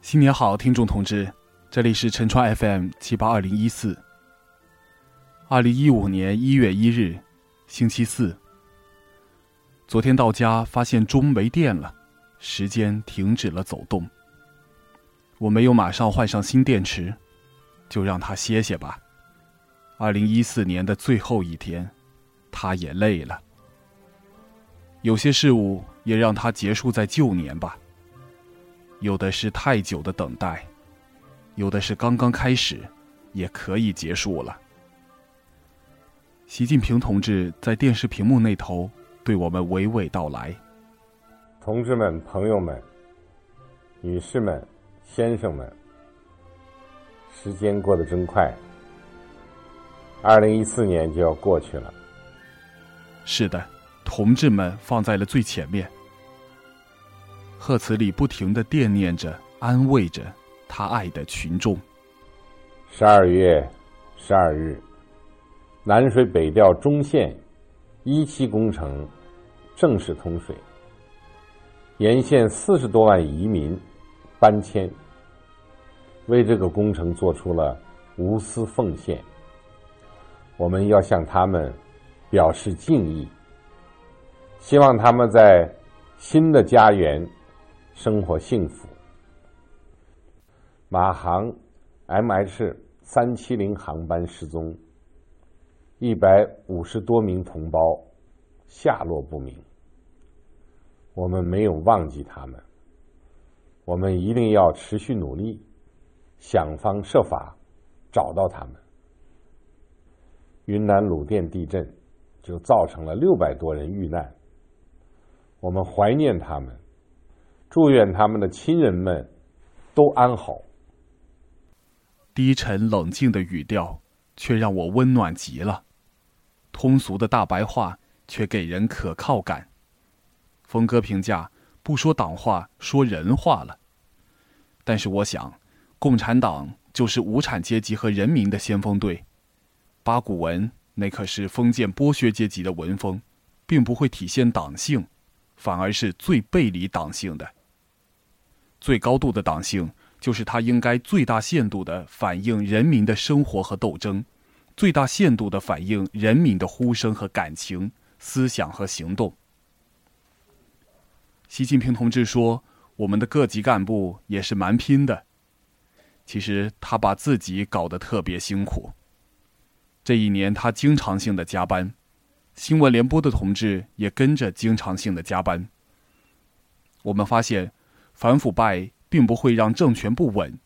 新年好，听众同志，这里是陈川 FM 七八二零一四。二零一五年一月一日，星期四。昨天到家发现钟没电了，时间停止了走动。我没有马上换上新电池，就让它歇歇吧。二零一四年的最后一天，他也累了。有些事物也让它结束在旧年吧。有的是太久的等待，有的是刚刚开始，也可以结束了。习近平同志在电视屏幕那头对我们娓娓道来：“同志们、朋友们、女士们、先生们，时间过得真快，二零一四年就要过去了。”是的，同志们放在了最前面。贺词里不停的惦念着、安慰着他爱的群众。十二月十二日，南水北调中线一期工程正式通水，沿线四十多万移民搬迁，为这个工程做出了无私奉献。我们要向他们表示敬意，希望他们在新的家园。生活幸福。马航 MH 三七零航班失踪，一百五十多名同胞下落不明。我们没有忘记他们，我们一定要持续努力，想方设法找到他们。云南鲁甸地震就造成了六百多人遇难，我们怀念他们。祝愿他们的亲人们都安好。低沉冷静的语调，却让我温暖极了；通俗的大白话，却给人可靠感。峰哥评价：不说党话，说人话了。但是我想，共产党就是无产阶级和人民的先锋队。八股文那可是封建剥削阶级的文风，并不会体现党性，反而是最背离党性的。最高度的党性，就是它应该最大限度的反映人民的生活和斗争，最大限度的反映人民的呼声和感情、思想和行动。习近平同志说：“我们的各级干部也是蛮拼的。”其实他把自己搞得特别辛苦。这一年他经常性的加班，新闻联播的同志也跟着经常性的加班。我们发现。反腐败并不会让政权不稳，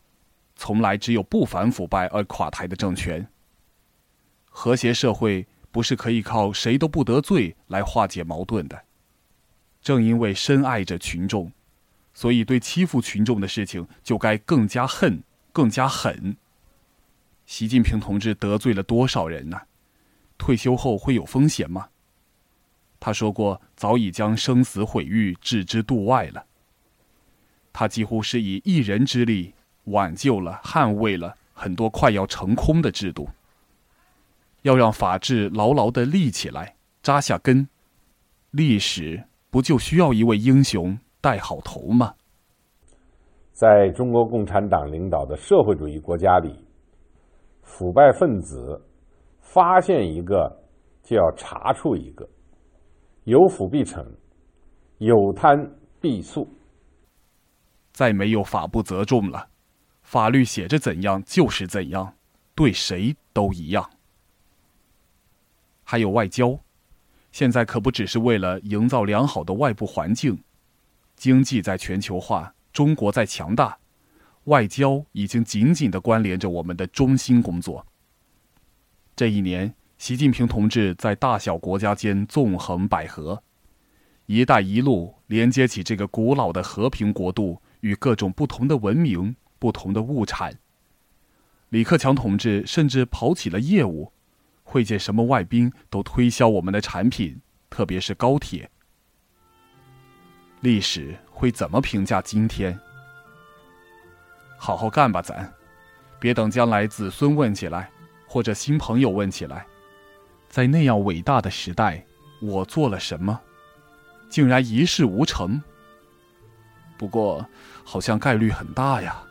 从来只有不反腐败而垮台的政权。和谐社会不是可以靠谁都不得罪来化解矛盾的。正因为深爱着群众，所以对欺负群众的事情就该更加恨、更加狠。习近平同志得罪了多少人呢？退休后会有风险吗？他说过，早已将生死毁誉置之度外了。他几乎是以一人之力挽救了、捍卫了很多快要成空的制度。要让法治牢牢的立起来、扎下根，历史不就需要一位英雄带好头吗？在中国共产党领导的社会主义国家里，腐败分子发现一个就要查处一个，有腐必惩，有贪必肃。再没有法不责众了，法律写着怎样就是怎样，对谁都一样。还有外交，现在可不只是为了营造良好的外部环境，经济在全球化，中国在强大，外交已经紧紧的关联着我们的中心工作。这一年，习近平同志在大小国家间纵横捭阖，“一带一路”连接起这个古老的和平国度。与各种不同的文明、不同的物产，李克强同志甚至跑起了业务，会见什么外宾都推销我们的产品，特别是高铁。历史会怎么评价今天？好好干吧，咱，别等将来子孙问起来，或者新朋友问起来，在那样伟大的时代，我做了什么，竟然一事无成。不过好像概率很大呀。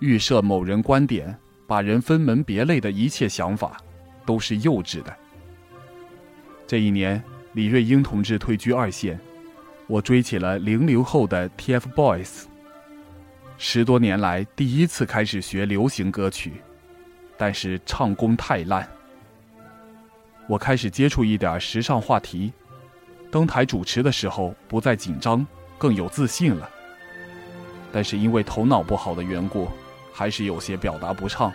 预设某人观点，把人分门别类的一切想法，都是幼稚的。这一年，李瑞英同志退居二线，我追起了零零后的 TFBOYS。十多年来第一次开始学流行歌曲，但是唱功太烂。我开始接触一点时尚话题，登台主持的时候不再紧张，更有自信了。但是因为头脑不好的缘故。还是有些表达不畅，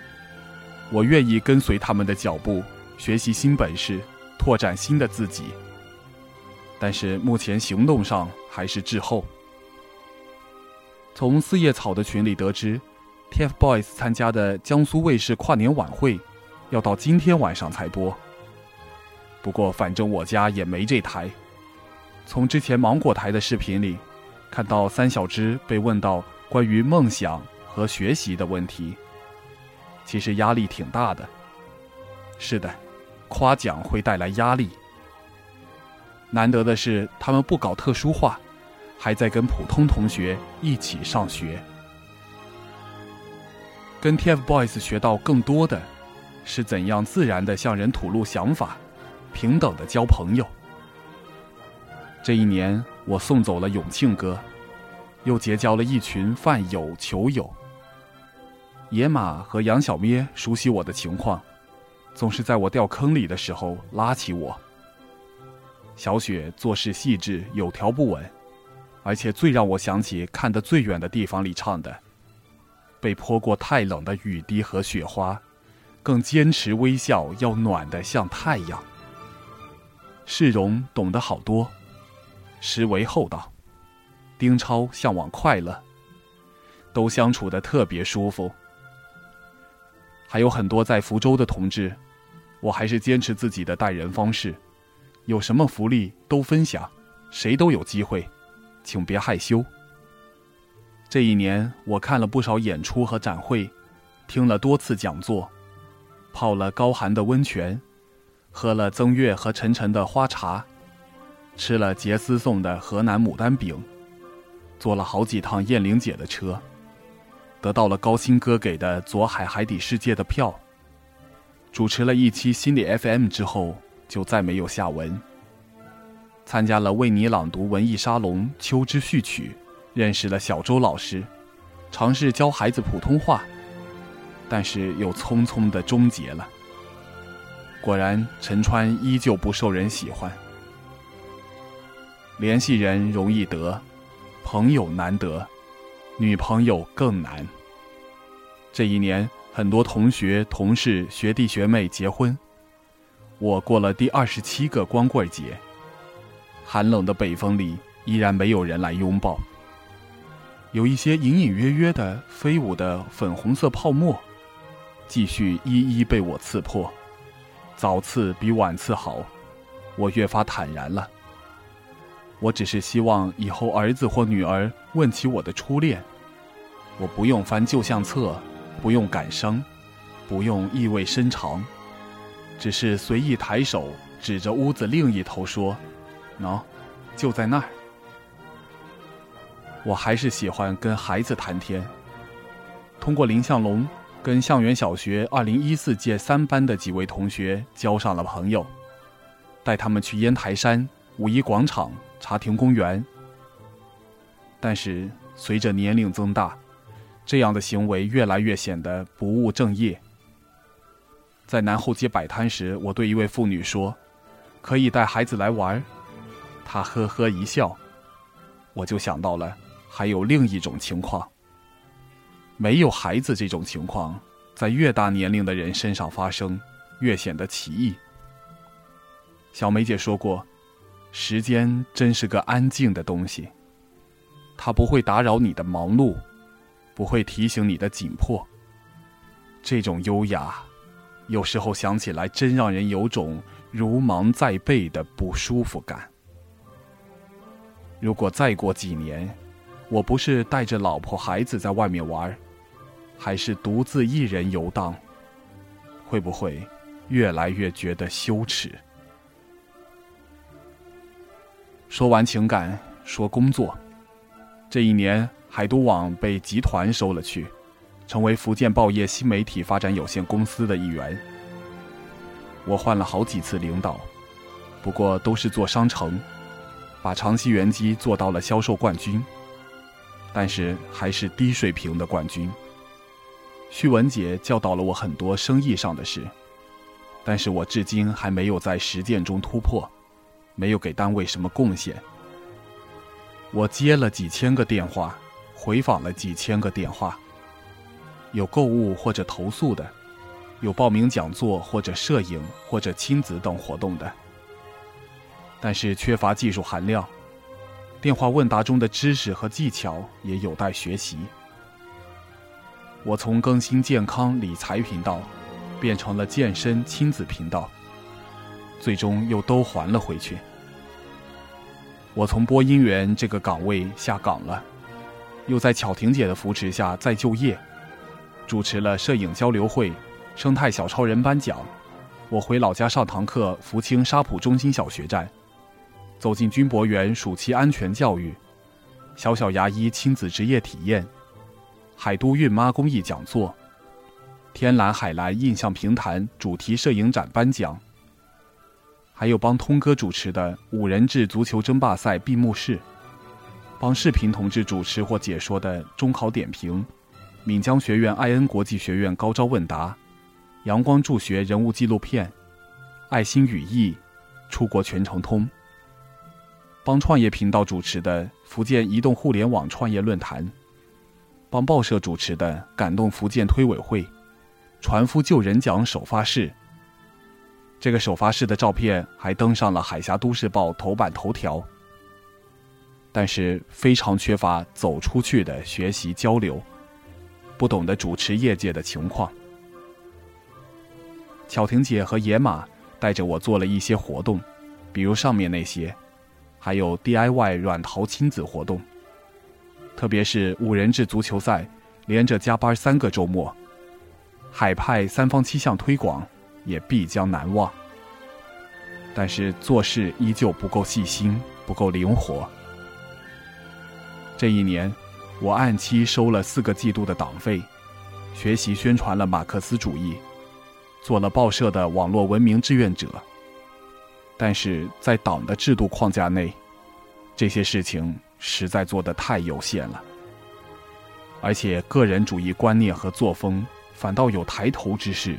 我愿意跟随他们的脚步，学习新本事，拓展新的自己。但是目前行动上还是滞后。从四叶草的群里得知，TFBOYS 参加的江苏卫视跨年晚会，要到今天晚上才播。不过反正我家也没这台。从之前芒果台的视频里，看到三小只被问到关于梦想。和学习的问题，其实压力挺大的。是的，夸奖会带来压力。难得的是，他们不搞特殊化，还在跟普通同学一起上学。跟 TFBOYS 学到更多的，是怎样自然的向人吐露想法，平等的交朋友。这一年，我送走了永庆哥，又结交了一群饭友球友。野马和杨小咩熟悉我的情况，总是在我掉坑里的时候拉起我。小雪做事细致，有条不紊，而且最让我想起看得最远的地方里唱的：“被泼过太冷的雨滴和雪花，更坚持微笑要暖得像太阳。”世荣懂得好多，实为厚道。丁超向往快乐，都相处的特别舒服。还有很多在福州的同志，我还是坚持自己的待人方式，有什么福利都分享，谁都有机会，请别害羞。这一年，我看了不少演出和展会，听了多次讲座，泡了高寒的温泉，喝了曾月和晨晨的花茶，吃了杰斯送的河南牡丹饼，坐了好几趟燕玲姐的车。得到了高鑫哥给的左海海底世界的票。主持了一期心理 FM 之后，就再没有下文。参加了为你朗读文艺沙龙秋之序曲，认识了小周老师，尝试教孩子普通话，但是又匆匆的终结了。果然，陈川依旧不受人喜欢。联系人容易得，朋友难得。女朋友更难。这一年，很多同学、同事、学弟学妹结婚，我过了第二十七个光棍节。寒冷的北风里，依然没有人来拥抱。有一些隐隐约约的飞舞的粉红色泡沫，继续一一被我刺破。早刺比晚刺好，我越发坦然了。我只是希望以后儿子或女儿问起我的初恋。我不用翻旧相册，不用感伤，不用意味深长，只是随意抬手指着屋子另一头说：“喏，就在那儿。”我还是喜欢跟孩子谈天。通过林向龙，跟向远小学二零一四届三班的几位同学交上了朋友，带他们去烟台山、五一广场、茶亭公园。但是随着年龄增大，这样的行为越来越显得不务正业。在南后街摆摊时，我对一位妇女说：“可以带孩子来玩。”她呵呵一笑，我就想到了还有另一种情况。没有孩子这种情况，在越大年龄的人身上发生，越显得奇异。小梅姐说过：“时间真是个安静的东西，它不会打扰你的忙碌。”不会提醒你的紧迫。这种优雅，有时候想起来真让人有种如芒在背的不舒服感。如果再过几年，我不是带着老婆孩子在外面玩，还是独自一人游荡，会不会越来越觉得羞耻？说完情感，说工作。这一年，海都网被集团收了去，成为福建报业新媒体发展有限公司的一员。我换了好几次领导，不过都是做商城，把长期元机做到了销售冠军，但是还是低水平的冠军。徐文杰教导了我很多生意上的事，但是我至今还没有在实践中突破，没有给单位什么贡献。我接了几千个电话，回访了几千个电话，有购物或者投诉的，有报名讲座或者摄影或者亲子等活动的，但是缺乏技术含量，电话问答中的知识和技巧也有待学习。我从更新健康理财频道，变成了健身亲子频道，最终又都还了回去。我从播音员这个岗位下岗了，又在巧婷姐的扶持下再就业，主持了摄影交流会、生态小超人颁奖。我回老家上堂课，福清沙浦中心小学站，走进军博园暑期安全教育，小小牙医亲子职业体验，海都孕妈公益讲座，天蓝海蓝印象评弹主题摄影展颁奖。还有帮通哥主持的五人制足球争霸赛闭幕式，帮视频同志主持或解说的中考点评，闽江学院艾恩国际学院高招问答，阳光助学人物纪录片，爱心语义，出国全程通。帮创业频道主持的福建移动互联网创业论坛，帮报社主持的感动福建推委会，船夫救人奖首发式。这个首发式的照片还登上了《海峡都市报》头版头条，但是非常缺乏走出去的学习交流，不懂得主持业界的情况。巧婷姐和野马带着我做了一些活动，比如上面那些，还有 DIY 软陶亲子活动，特别是五人制足球赛，连着加班三个周末，海派三方七项推广。也必将难忘。但是做事依旧不够细心，不够灵活。这一年，我按期收了四个季度的党费，学习宣传了马克思主义，做了报社的网络文明志愿者。但是在党的制度框架内，这些事情实在做得太有限了，而且个人主义观念和作风反倒有抬头之势。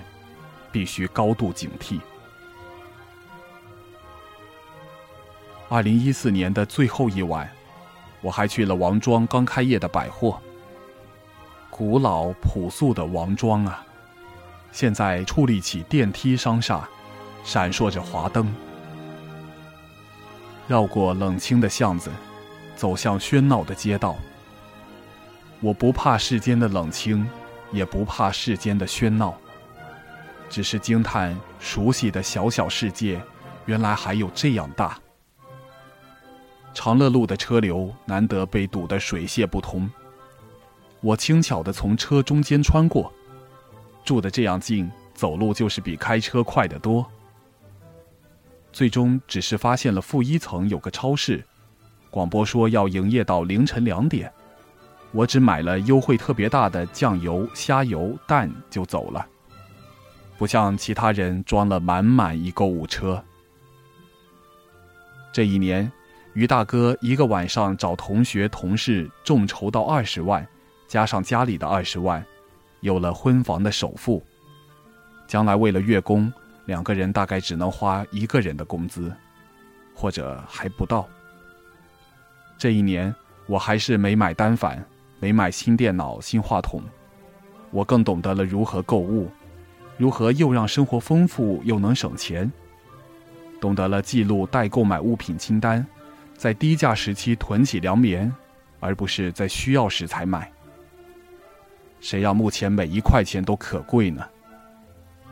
必须高度警惕。二零一四年的最后一晚，我还去了王庄刚开业的百货。古老朴素的王庄啊，现在矗立起电梯商厦，闪烁着华灯。绕过冷清的巷子，走向喧闹的街道。我不怕世间的冷清，也不怕世间的喧闹。只是惊叹，熟悉的小小世界，原来还有这样大。长乐路的车流难得被堵得水泄不通，我轻巧地从车中间穿过，住得这样近，走路就是比开车快得多。最终只是发现了负一层有个超市，广播说要营业到凌晨两点，我只买了优惠特别大的酱油、虾油、蛋就走了。不像其他人装了满满一购物车。这一年，于大哥一个晚上找同学同事众筹到二十万，加上家里的二十万，有了婚房的首付。将来为了月供，两个人大概只能花一个人的工资，或者还不到。这一年，我还是没买单反，没买新电脑、新话筒，我更懂得了如何购物。如何又让生活丰富又能省钱？懂得了记录待购买物品清单，在低价时期囤起粮棉，而不是在需要时才买。谁让目前每一块钱都可贵呢？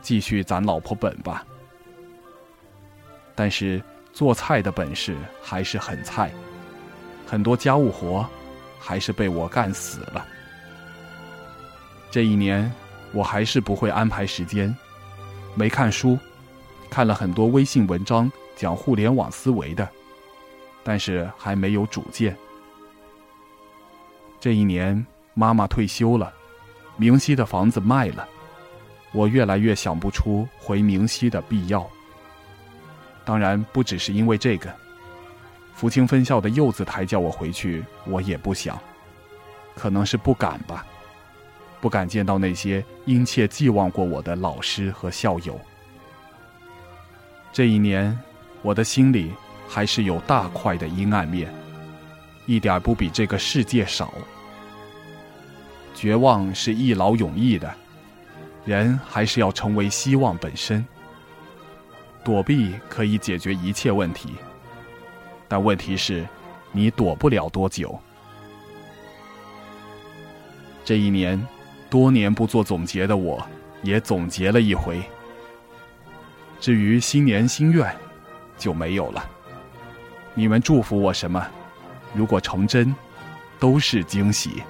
继续攒老婆本吧。但是做菜的本事还是很菜，很多家务活还是被我干死了。这一年。我还是不会安排时间，没看书，看了很多微信文章讲互联网思维的，但是还没有主见。这一年，妈妈退休了，明熙的房子卖了，我越来越想不出回明熙的必要。当然，不只是因为这个。福清分校的柚子台叫我回去，我也不想，可能是不敢吧，不敢见到那些殷切寄望过我的老师和校友。这一年，我的心里还是有大块的阴暗面，一点不比这个世界少。绝望是一劳永逸的，人还是要成为希望本身。躲避可以解决一切问题。但问题是，你躲不了多久。这一年，多年不做总结的我，也总结了一回。至于新年心愿，就没有了。你们祝福我什么？如果成真，都是惊喜。